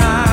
time.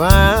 Found.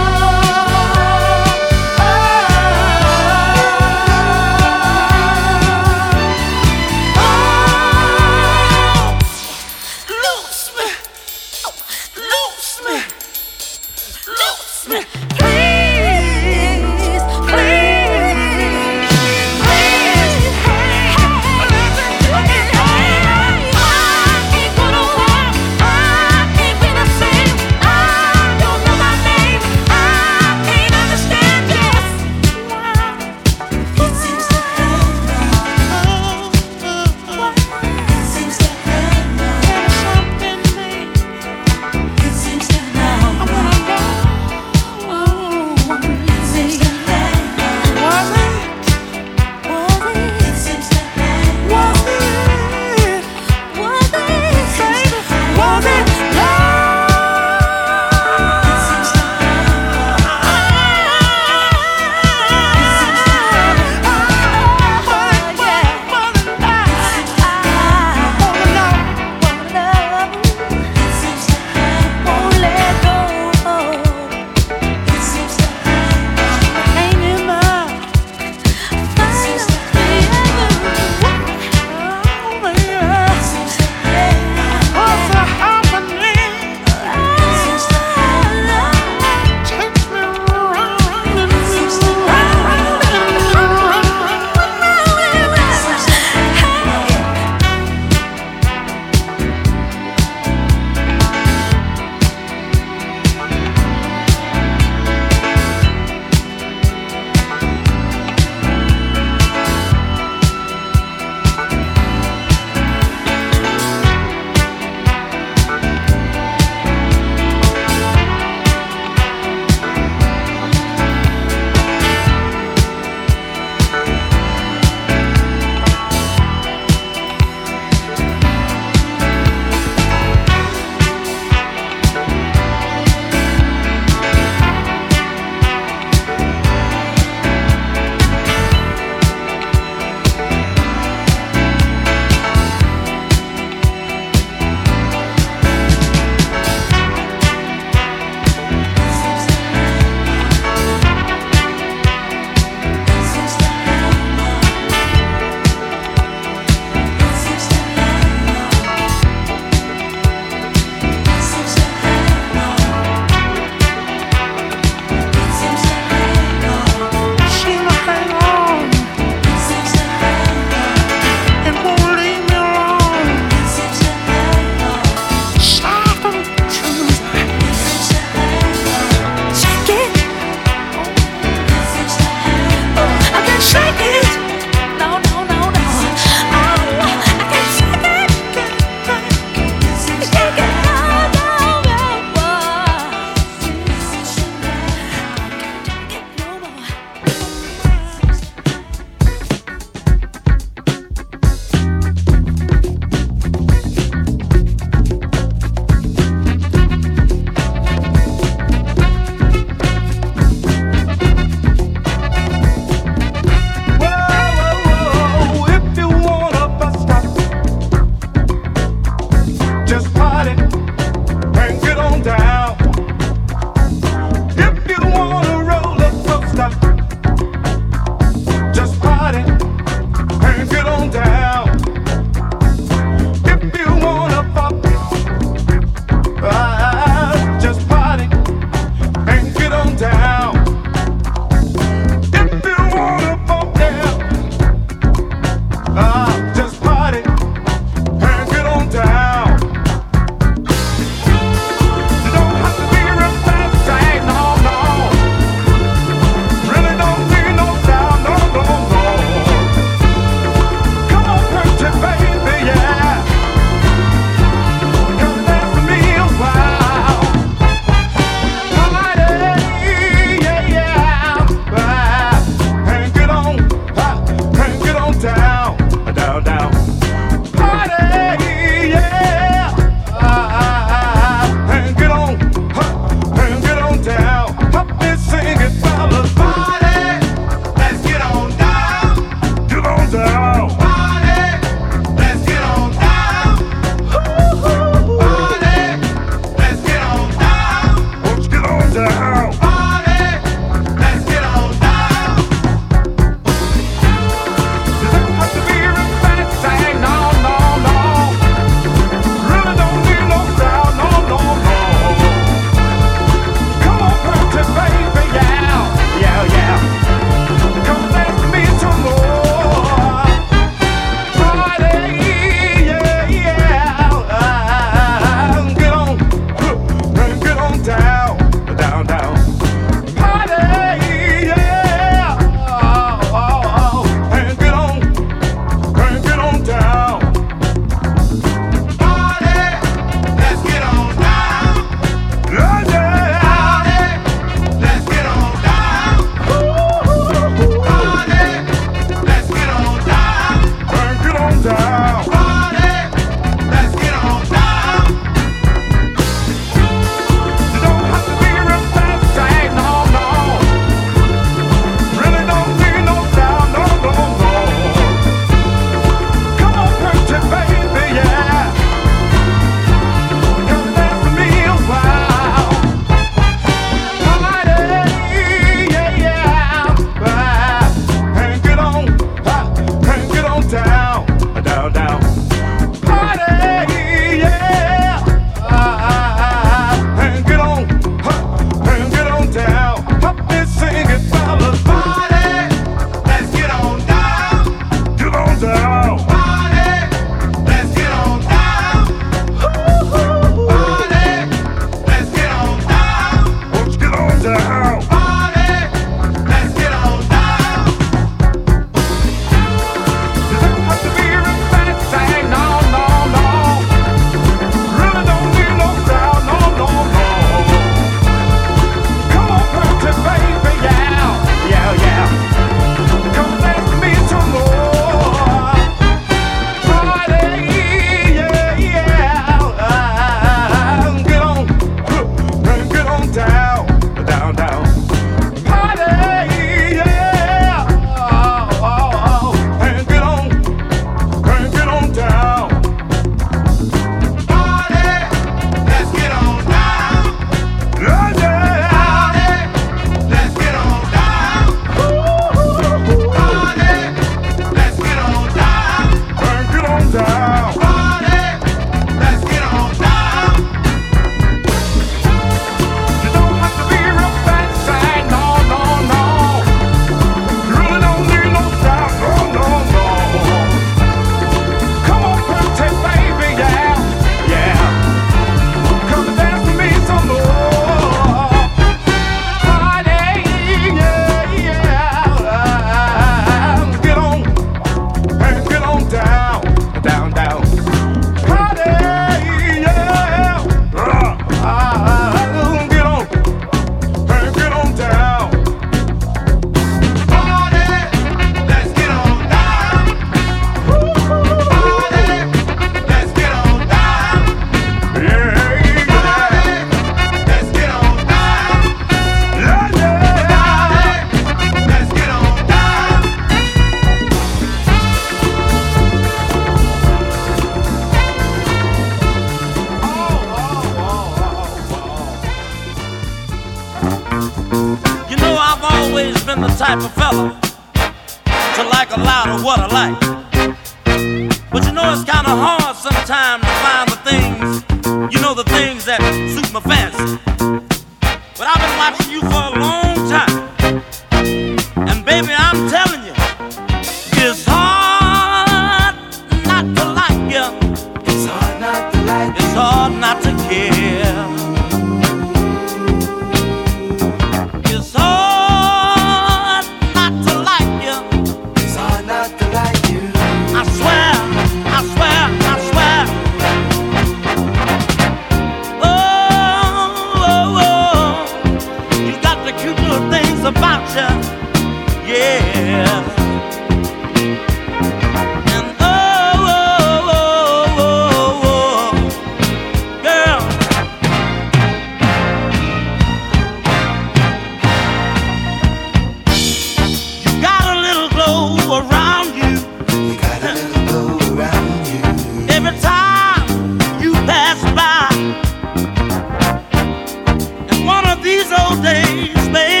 Days, baby,